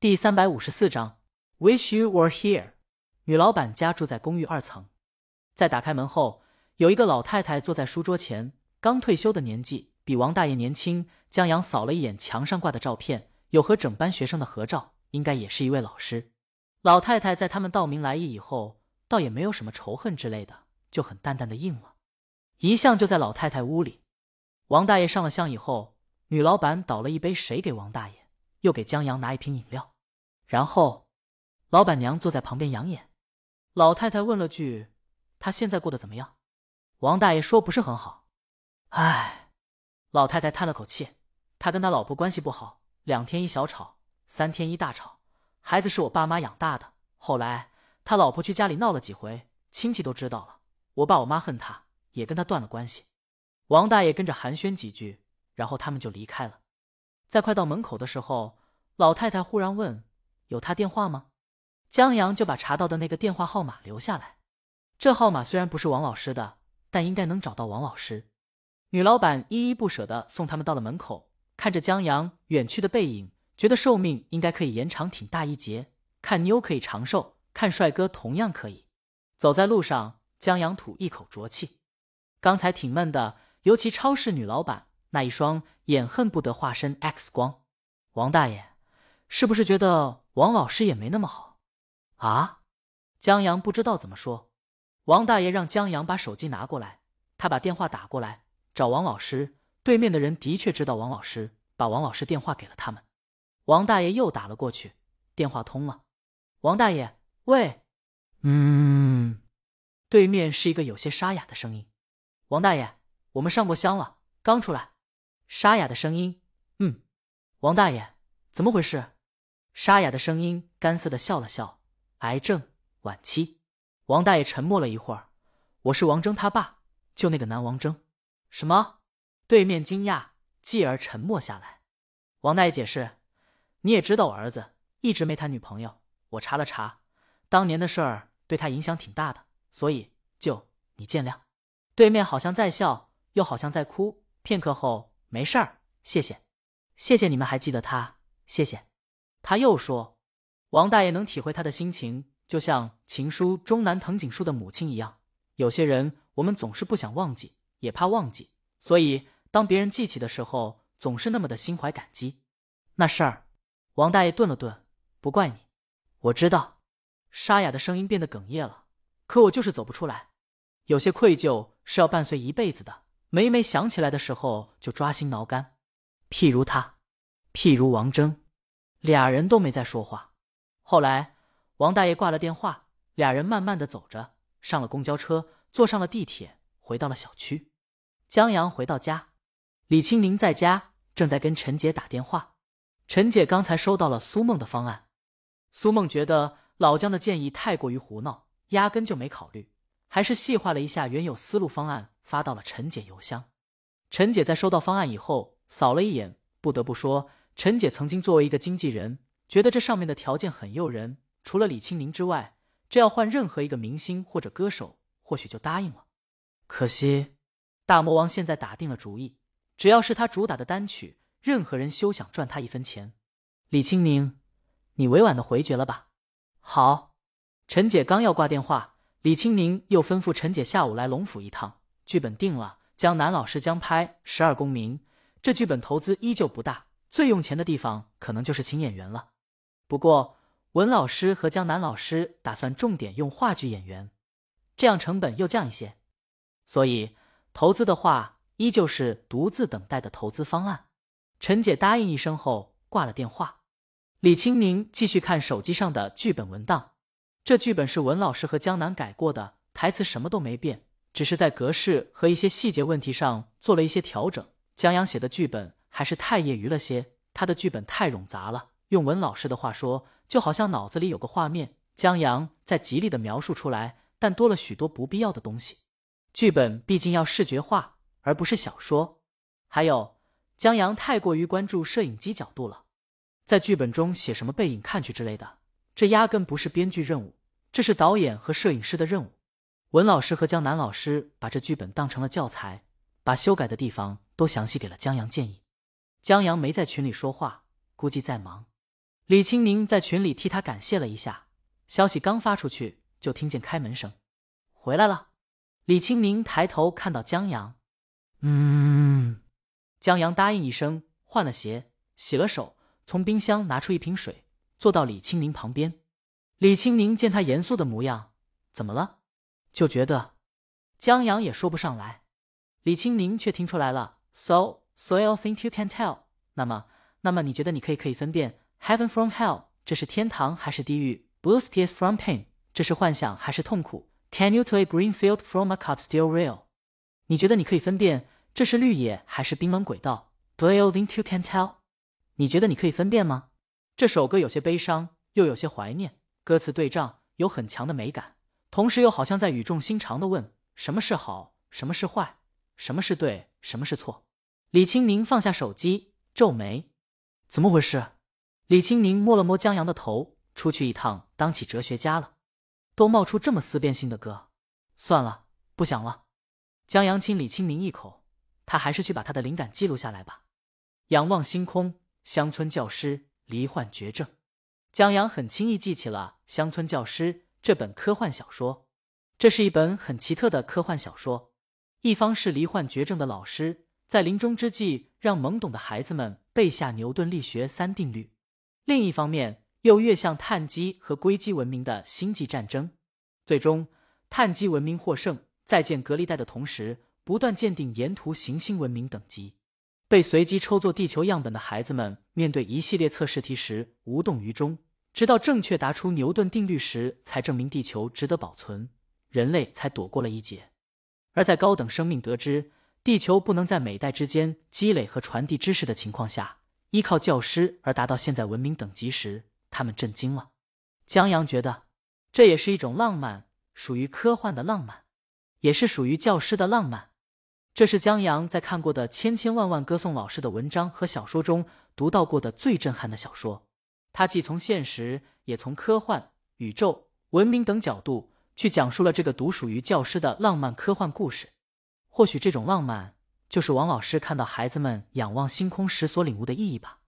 第三百五十四章，Wish you were here。女老板家住在公寓二层，在打开门后，有一个老太太坐在书桌前，刚退休的年纪，比王大爷年轻。江阳扫了一眼墙上挂的照片，有和整班学生的合照，应该也是一位老师。老太太在他们道明来意以后，倒也没有什么仇恨之类的，就很淡淡的应了。一向就在老太太屋里。王大爷上了香以后，女老板倒了一杯水给王大爷。又给江阳拿一瓶饮料，然后老板娘坐在旁边养眼。老太太问了句：“他现在过得怎么样？”王大爷说：“不是很好。”唉，老太太叹了口气：“他跟他老婆关系不好，两天一小吵，三天一大吵。孩子是我爸妈养大的，后来他老婆去家里闹了几回，亲戚都知道了。我爸我妈恨他，也跟他断了关系。”王大爷跟着寒暄几句，然后他们就离开了。在快到门口的时候，老太太忽然问：“有他电话吗？”江阳就把查到的那个电话号码留下来。这号码虽然不是王老师的，但应该能找到王老师。女老板依依不舍的送他们到了门口，看着江阳远去的背影，觉得寿命应该可以延长挺大一截。看妞可以长寿，看帅哥同样可以。走在路上，江阳吐一口浊气。刚才挺闷的，尤其超市女老板。那一双眼恨不得化身 X 光，王大爷是不是觉得王老师也没那么好啊？江阳不知道怎么说。王大爷让江阳把手机拿过来，他把电话打过来找王老师。对面的人的确知道王老师，把王老师电话给了他们。王大爷又打了过去，电话通了。王大爷，喂，嗯，对面是一个有些沙哑的声音。王大爷，我们上过香了，刚出来。沙哑的声音，嗯，王大爷，怎么回事？沙哑的声音干涩的笑了笑，癌症晚期。王大爷沉默了一会儿，我是王峥他爸，就那个男王峥。什么？对面惊讶，继而沉默下来。王大爷解释，你也知道我儿子一直没谈女朋友，我查了查，当年的事儿对他影响挺大的，所以就你见谅。对面好像在笑，又好像在哭，片刻后。没事儿，谢谢，谢谢你们还记得他，谢谢。他又说：“王大爷能体会他的心情，就像情书中南藤井树的母亲一样。有些人我们总是不想忘记，也怕忘记，所以当别人记起的时候，总是那么的心怀感激。那事儿，王大爷顿了顿，不怪你，我知道。沙哑的声音变得哽咽了，可我就是走不出来，有些愧疚是要伴随一辈子的。”每每想起来的时候，就抓心挠肝。譬如他，譬如王峥，俩人都没再说话。后来，王大爷挂了电话，俩人慢慢的走着，上了公交车，坐上了地铁，回到了小区。江阳回到家，李清明在家正在跟陈姐打电话。陈姐刚才收到了苏梦的方案，苏梦觉得老姜的建议太过于胡闹，压根就没考虑，还是细化了一下原有思路方案。发到了陈姐邮箱。陈姐在收到方案以后，扫了一眼，不得不说，陈姐曾经作为一个经纪人，觉得这上面的条件很诱人。除了李青宁之外，这要换任何一个明星或者歌手，或许就答应了。可惜，大魔王现在打定了主意，只要是他主打的单曲，任何人休想赚他一分钱。李青宁，你委婉的回绝了吧？好。陈姐刚要挂电话，李青宁又吩咐陈姐下午来龙府一趟。剧本定了，江南老师将拍《十二公民》。这剧本投资依旧不大，最用钱的地方可能就是请演员了。不过文老师和江南老师打算重点用话剧演员，这样成本又降一些。所以投资的话，依旧是独自等待的投资方案。陈姐答应一声后挂了电话。李清明继续看手机上的剧本文档，这剧本是文老师和江南改过的，台词什么都没变。只是在格式和一些细节问题上做了一些调整。江阳写的剧本还是太业余了些，他的剧本太冗杂了。用文老师的话说，就好像脑子里有个画面，江阳在极力的描述出来，但多了许多不必要的东西。剧本毕竟要视觉化，而不是小说。还有，江阳太过于关注摄影机角度了，在剧本中写什么背影看去之类的，这压根不是编剧任务，这是导演和摄影师的任务。文老师和江南老师把这剧本当成了教材，把修改的地方都详细给了江阳建议。江阳没在群里说话，估计在忙。李青宁在群里替他感谢了一下。消息刚发出去，就听见开门声，回来了。李青宁抬头看到江阳，嗯，江阳答应一声，换了鞋，洗了手，从冰箱拿出一瓶水，坐到李青宁旁边。李青宁见他严肃的模样，怎么了？就觉得江阳也说不上来。李青宁却听出来了。So, so I think you can tell。那么，那么你觉得你可以可以分辨 heaven from hell，这是天堂还是地狱？Blue tears from pain，这是幻想还是痛苦？Can you tell a green field from a cut steel real？你觉得你可以分辨这是绿野还是冰冷轨道？Do you think you can tell？你觉得你可以分辨吗？这首歌有些悲伤，又有些怀念，歌词对仗，有很强的美感，同时又好像在语重心长的问：什么是好，什么是坏，什么是对，什么是错？李青宁放下手机，皱眉：怎么回事？李青宁摸了摸江阳的头，出去一趟，当起哲学家了。都冒出这么思辨性的歌，算了，不想了。江阳亲李清明一口，他还是去把他的灵感记录下来吧。仰望星空，乡村教师罹患绝症。江阳很轻易记起了《乡村教师》这本科幻小说。这是一本很奇特的科幻小说。一方是罹患绝症的老师，在临终之际让懵懂的孩子们背下牛顿力学三定律；另一方面。又越向碳基和硅基文明的星际战争，最终碳基文明获胜，在建隔离带的同时，不断鉴定沿途行星文明等级。被随机抽做地球样本的孩子们，面对一系列测试题时无动于衷，直到正确答出牛顿定律时，才证明地球值得保存，人类才躲过了一劫。而在高等生命得知地球不能在每代之间积累和传递知识的情况下，依靠教师而达到现在文明等级时，他们震惊了，江阳觉得这也是一种浪漫，属于科幻的浪漫，也是属于教师的浪漫。这是江阳在看过的千千万万歌颂老师的文章和小说中读到过的最震撼的小说。他既从现实，也从科幻、宇宙、文明等角度去讲述了这个独属于教师的浪漫科幻故事。或许这种浪漫，就是王老师看到孩子们仰望星空时所领悟的意义吧。